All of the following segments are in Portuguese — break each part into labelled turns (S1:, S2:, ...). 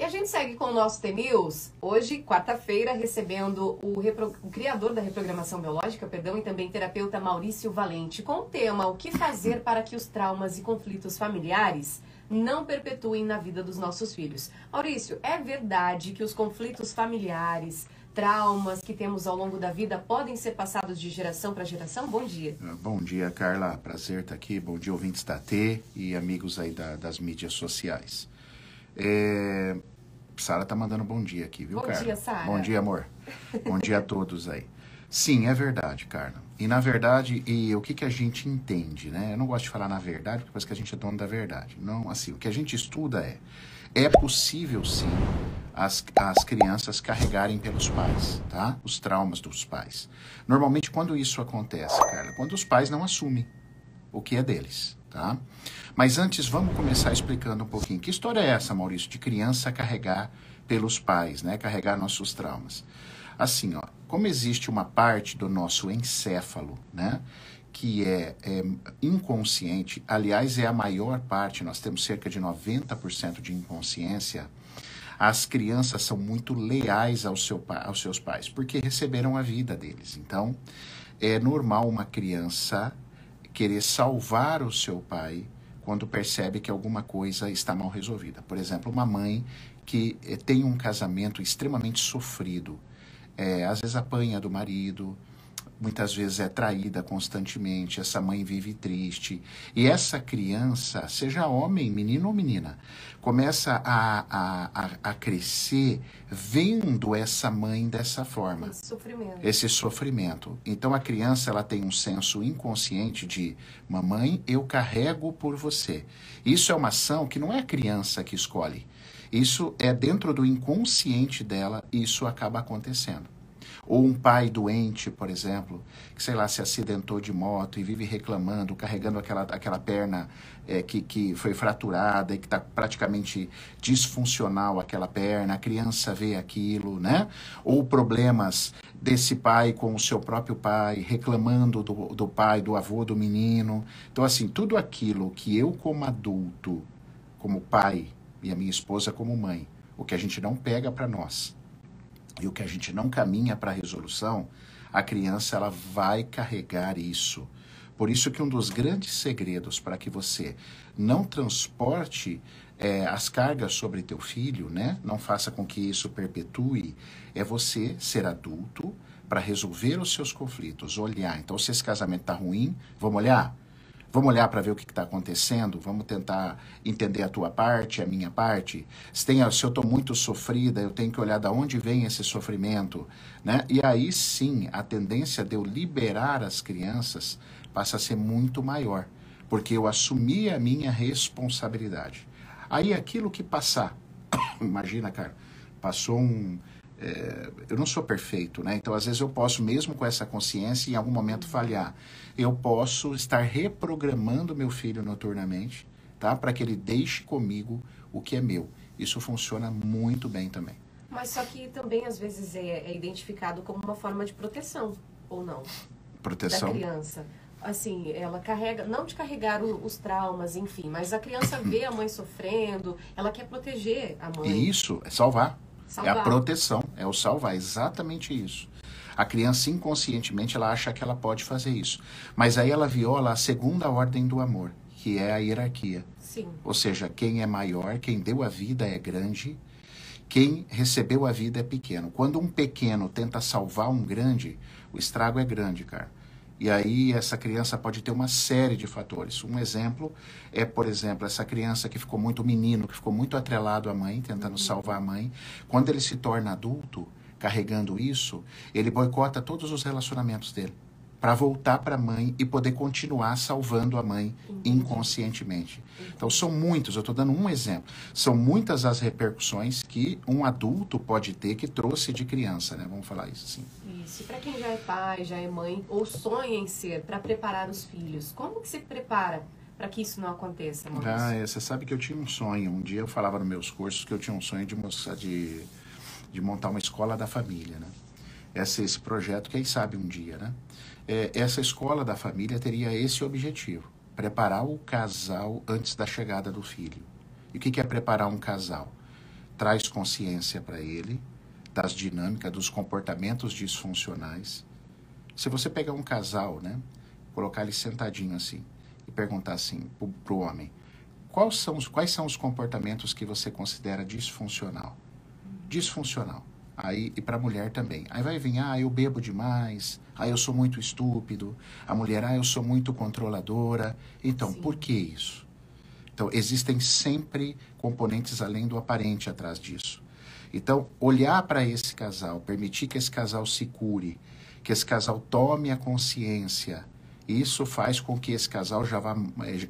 S1: E a gente segue com o nosso T-News. Hoje, quarta-feira, recebendo o, repro... o, criador da reprogramação biológica, perdão, e também terapeuta Maurício Valente, com o tema O que fazer para que os traumas e conflitos familiares não perpetuem na vida dos nossos filhos. Maurício, é verdade que os conflitos familiares, traumas que temos ao longo da vida podem ser passados de geração para geração? Bom dia.
S2: Ah, bom dia, Carla. Prazer estar aqui. Bom dia, ouvintes da T e amigos aí da, das mídias sociais. É... Sara tá mandando bom dia aqui, viu,
S1: bom
S2: Carla?
S1: Bom dia, Sara.
S2: Bom dia, amor. bom dia a todos aí. Sim, é verdade, Carla. E na verdade, e o que, que a gente entende, né? Eu não gosto de falar na verdade, porque parece que a gente é dono da verdade. Não, assim, o que a gente estuda é, é possível sim as, as crianças carregarem pelos pais, tá? Os traumas dos pais. Normalmente, quando isso acontece, Carla, quando os pais não assumem o que é deles, tá? Mas antes, vamos começar explicando um pouquinho. Que história é essa, Maurício, de criança carregar pelos pais, né? Carregar nossos traumas. Assim, ó, como existe uma parte do nosso encéfalo, né? que é, é, inconsciente, aliás, é a maior parte, nós temos cerca de 90% de inconsciência. As crianças são muito leais ao seu, aos seus pais, porque receberam a vida deles. Então, é normal uma criança querer salvar o seu pai quando percebe que alguma coisa está mal resolvida. Por exemplo, uma mãe que eh, tem um casamento extremamente sofrido é, às vezes apanha do marido, muitas vezes é traída constantemente, essa mãe vive triste. E essa criança, seja homem, menino ou menina, começa a, a, a, crescer vendo essa mãe dessa forma.
S1: Esse sofrimento.
S2: Esse sofrimento. Então a criança ela tem um senso inconsciente de mamãe, eu carrego por você. Isso é uma ação que não é a criança que escolhe. Isso é dentro do inconsciente dela, isso acaba acontecendo. Ou um pai doente, por exemplo, que, sei lá, se acidentou de moto e vive reclamando, carregando aquela, aquela perna é, que, que foi fraturada e que está praticamente disfuncional aquela perna, a criança vê aquilo, né? Ou problemas desse pai com o seu próprio pai, reclamando do, do pai, do avô do menino. Então, assim, tudo aquilo que eu, como adulto, como pai, e a minha esposa como mãe, o que a gente não pega para nós e o que a gente não caminha para a resolução, a criança ela vai carregar isso. Por isso que um dos grandes segredos para que você não transporte é, as cargas sobre teu filho, né? Não faça com que isso perpetue, é você ser adulto para resolver os seus conflitos, olhar. Então, se esse casamento está ruim, vamos olhar. Vamos olhar para ver o que está acontecendo? Vamos tentar entender a tua parte, a minha parte? Se, tem, se eu estou muito sofrida, eu tenho que olhar de onde vem esse sofrimento. Né? E aí sim, a tendência de eu liberar as crianças passa a ser muito maior, porque eu assumi a minha responsabilidade. Aí aquilo que passar, imagina, cara, passou um, é, eu não sou perfeito, né? Então, às vezes eu posso, mesmo com essa consciência, em algum momento falhar. Eu posso estar reprogramando meu filho noturnamente, tá? Para que ele deixe comigo o que é meu. Isso funciona muito bem também.
S1: Mas só que também, às vezes, é, é identificado como uma forma de proteção, ou não?
S2: Proteção?
S1: Da criança assim, ela carrega, não de carregar os traumas, enfim, mas a criança vê a mãe sofrendo, ela quer proteger a mãe.
S2: Isso, é salvar. Salvar. É a proteção, é o salvar, exatamente isso. A criança inconscientemente ela acha que ela pode fazer isso, mas aí ela viola a segunda ordem do amor, que é a hierarquia.
S1: Sim.
S2: Ou seja, quem é maior, quem deu a vida é grande, quem recebeu a vida é pequeno. Quando um pequeno tenta salvar um grande, o estrago é grande, cara. E aí essa criança pode ter uma série de fatores. Um exemplo é, por exemplo, essa criança que ficou muito menino, que ficou muito atrelado à mãe, tentando uhum. salvar a mãe. Quando ele se torna adulto, carregando isso, ele boicota todos os relacionamentos dele para voltar para a mãe e poder continuar salvando a mãe inconscientemente. Então são muitos, eu estou dando um exemplo. São muitas as repercussões que um adulto pode ter que trouxe de criança, né? Vamos falar isso assim.
S1: Isso. Para quem já é pai, já é mãe ou sonha em ser para preparar os filhos, como que se prepara para que isso não aconteça, Maurício?
S2: Ah, é, você sabe que eu tinha um sonho. Um dia eu falava nos meus cursos que eu tinha um sonho de, de, de montar uma escola da família, né? Esse, esse projeto, quem sabe um dia, né? É, essa escola da família teria esse objetivo: preparar o casal antes da chegada do filho. E o que, que é preparar um casal? traz consciência para ele das dinâmicas, dos comportamentos disfuncionais. Se você pegar um casal, né, colocar ele sentadinho assim e perguntar assim para o homem, quais são, os, quais são os comportamentos que você considera disfuncional? Disfuncional. Aí, e para a mulher também. Aí vai vir, ah, eu bebo demais, ah, eu sou muito estúpido, a mulher, ah, eu sou muito controladora. Então, Sim. por que isso? Então, existem sempre componentes além do aparente atrás disso. Então, olhar para esse casal, permitir que esse casal se cure, que esse casal tome a consciência isso faz com que esse casal já vá, eh,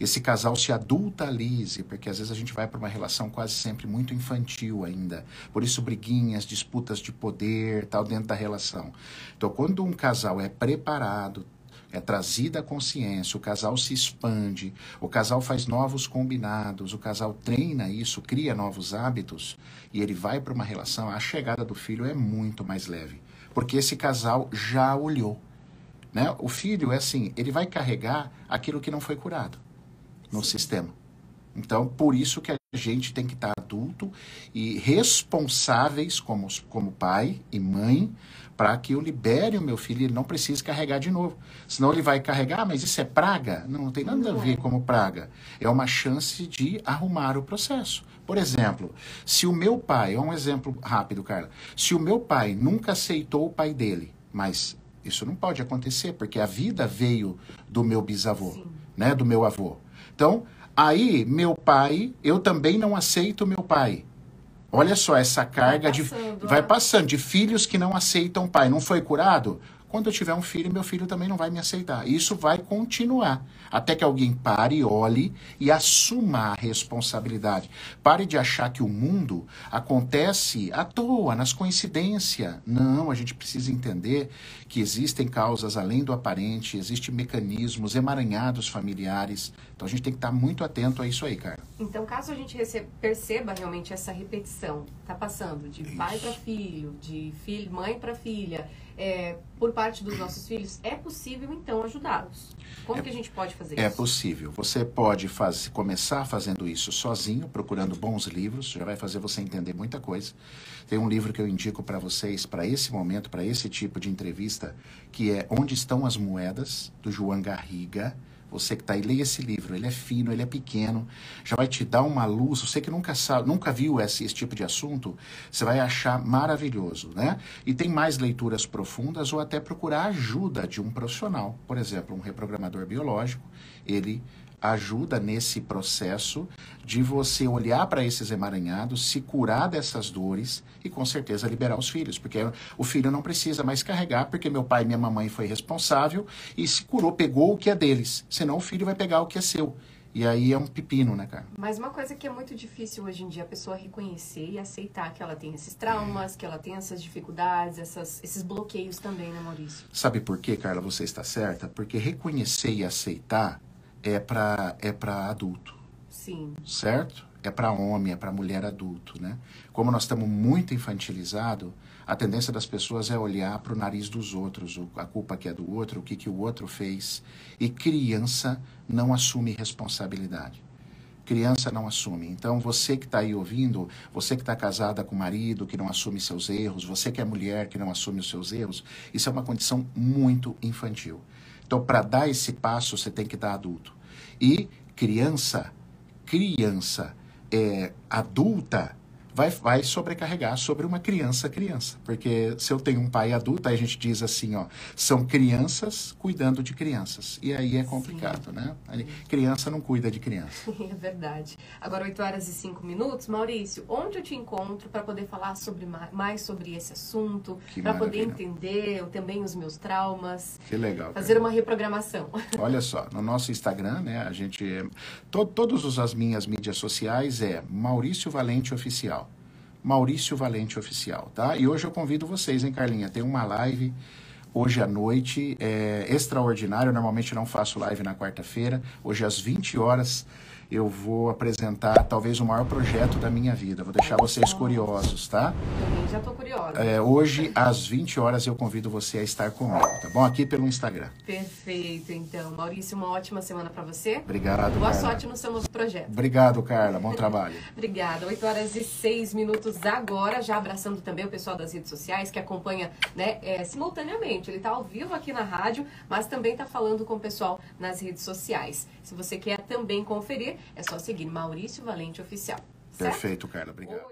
S2: esse casal se adultalize, porque às vezes a gente vai para uma relação quase sempre muito infantil ainda. Por isso briguinhas, disputas de poder, tal dentro da relação. Então, quando um casal é preparado, é trazida a consciência, o casal se expande, o casal faz novos combinados, o casal treina isso, cria novos hábitos e ele vai para uma relação, a chegada do filho é muito mais leve, porque esse casal já olhou né? O filho é assim, ele vai carregar aquilo que não foi curado no Sim. sistema. Então, por isso que a gente tem que estar adulto e responsáveis como, como pai e mãe para que eu libere o meu filho e ele não precise carregar de novo. Senão ele vai carregar, ah, mas isso é praga? Não, não tem nada não a ver é. como praga. É uma chance de arrumar o processo. Por exemplo, se o meu pai, é um exemplo rápido, Carla, se o meu pai nunca aceitou o pai dele, mas isso não pode acontecer, porque a vida veio do meu bisavô, Sim. né, do meu avô. Então, aí meu pai, eu também não aceito meu pai. Olha só essa carga vai passando, de vai passando de filhos que não aceitam pai. Não foi curado? Quando eu tiver um filho, meu filho também não vai me aceitar. Isso vai continuar até que alguém pare, olhe e assuma a responsabilidade. Pare de achar que o mundo acontece à toa, nas coincidências. Não, a gente precisa entender que existem causas além do aparente, existem mecanismos emaranhados familiares. Então a gente tem que estar muito atento a isso aí, cara.
S1: Então, caso a gente receba, perceba realmente essa repetição, tá passando de isso. pai para filho, de filho, mãe para filha, é, por parte dos nossos filhos, é possível então ajudá-los. Como é, que a gente pode fazer
S2: é
S1: isso?
S2: É possível. Você pode faz, começar fazendo isso sozinho, procurando bons livros, já vai fazer você entender muita coisa. Tem um livro que eu indico para vocês, para esse momento, para esse tipo de entrevista, que é Onde Estão as Moedas, do João Garriga. Você que está aí, leia esse livro. Ele é fino, ele é pequeno, já vai te dar uma luz. Você que nunca sabe, nunca viu esse, esse tipo de assunto, você vai achar maravilhoso, né? E tem mais leituras profundas ou até procurar ajuda de um profissional. Por exemplo, um reprogramador biológico, ele ajuda nesse processo de você olhar para esses emaranhados, se curar dessas dores e com certeza liberar os filhos, porque o filho não precisa mais carregar, porque meu pai e minha mamãe foi responsável e se curou, pegou o que é deles, senão o filho vai pegar o que é seu. E aí é um pepino, né, cara?
S1: Mas uma coisa que é muito difícil hoje em dia a pessoa reconhecer e aceitar que ela tem esses traumas, que ela tem essas dificuldades, essas, esses bloqueios também, né, Maurício?
S2: Sabe por quê, Carla, você está certa? Porque reconhecer e aceitar é para é para adulto.
S1: Sim.
S2: Certo? É para homem, é para mulher adulto, né? Como nós estamos muito infantilizados, a tendência das pessoas é olhar para o nariz dos outros, a culpa que é do outro, o que, que o outro fez. E criança não assume responsabilidade. Criança não assume. Então, você que está aí ouvindo, você que está casada com o marido, que não assume seus erros, você que é mulher, que não assume os seus erros, isso é uma condição muito infantil. Então, para dar esse passo, você tem que dar adulto. E criança, criança é, adulta, vai, vai sobrecarregar sobre uma criança criança. Porque se eu tenho um pai adulto, aí a gente diz assim, ó, são crianças cuidando de crianças. E aí é complicado, Sim. né? Aí, criança não cuida de criança.
S1: É verdade. Agora, 8 horas e 5 minutos. Maurício, onde eu te encontro para poder falar sobre mais sobre esse assunto, para poder entender também os meus traumas.
S2: Que legal.
S1: Fazer uma reprogramação.
S2: Olha só, no nosso Instagram, né, a gente... To, todas as minhas mídias sociais é Maurício Valente Oficial. Maurício Valente Oficial, tá? E hoje eu convido vocês, hein, Carlinha? Tem uma live hoje à noite, é extraordinário. Eu normalmente não faço live na quarta-feira. Hoje às 20 horas eu vou apresentar talvez o maior projeto da minha vida. Vou deixar vocês curiosos, tá?
S1: Também já tô curiosa.
S2: É, hoje, às 20 horas, eu convido você a estar comigo, tá bom? Aqui pelo Instagram.
S1: Perfeito, então. Maurício, uma ótima semana para você.
S2: Obrigado,
S1: Boa
S2: Carla.
S1: sorte no seu novo projeto.
S2: Obrigado, Carla. Bom trabalho.
S1: Obrigada. 8 horas e 6 minutos agora, já abraçando também o pessoal das redes sociais que acompanha né, é, simultaneamente. Ele está ao vivo aqui na rádio, mas também está falando com o pessoal nas redes sociais. Se você quer também conferir, é só seguir Maurício Valente Oficial. Certo?
S2: Perfeito, Carla. Obrigado.